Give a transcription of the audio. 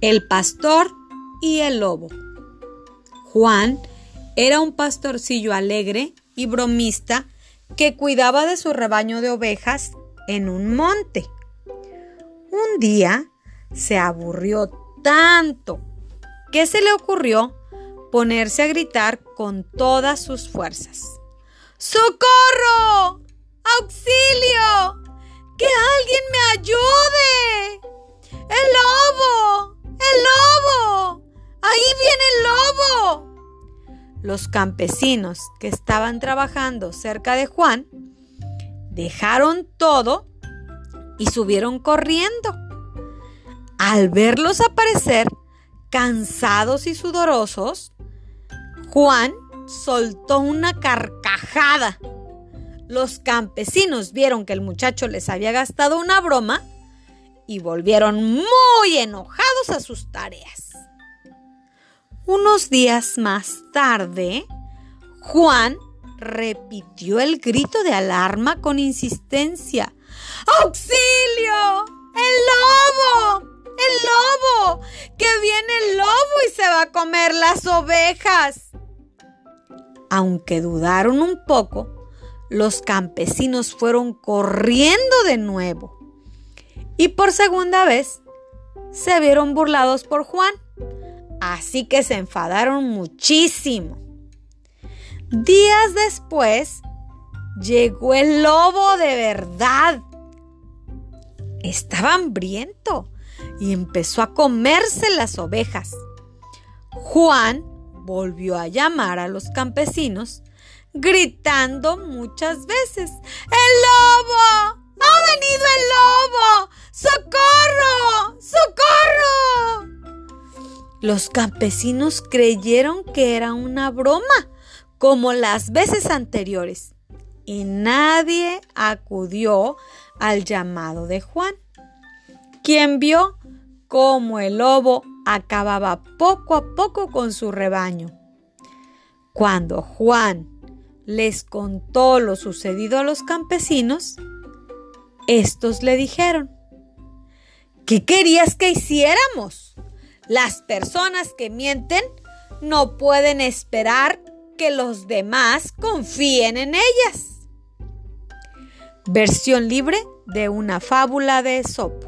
El pastor y el lobo. Juan era un pastorcillo alegre y bromista que cuidaba de su rebaño de ovejas en un monte. Un día se aburrió tanto que se le ocurrió ponerse a gritar con todas sus fuerzas. ¡Socorro! ¡Auxilio! ¡Que alguien me ayude! Los campesinos que estaban trabajando cerca de Juan dejaron todo y subieron corriendo. Al verlos aparecer, cansados y sudorosos, Juan soltó una carcajada. Los campesinos vieron que el muchacho les había gastado una broma y volvieron muy enojados a sus tareas. Unos días más tarde, Juan repitió el grito de alarma con insistencia. ¡Auxilio! ¡El lobo! ¡El lobo! ¡Que viene el lobo y se va a comer las ovejas! Aunque dudaron un poco, los campesinos fueron corriendo de nuevo. Y por segunda vez se vieron burlados por Juan. Así que se enfadaron muchísimo. Días después llegó el lobo de verdad. Estaba hambriento y empezó a comerse las ovejas. Juan volvió a llamar a los campesinos, gritando muchas veces, ¡El lobo! ¡Ha venido el lobo! ¡Socorro! Los campesinos creyeron que era una broma, como las veces anteriores, y nadie acudió al llamado de Juan, quien vio cómo el lobo acababa poco a poco con su rebaño. Cuando Juan les contó lo sucedido a los campesinos, estos le dijeron, ¿qué querías que hiciéramos? Las personas que mienten no pueden esperar que los demás confíen en ellas. Versión libre de una fábula de Sopo.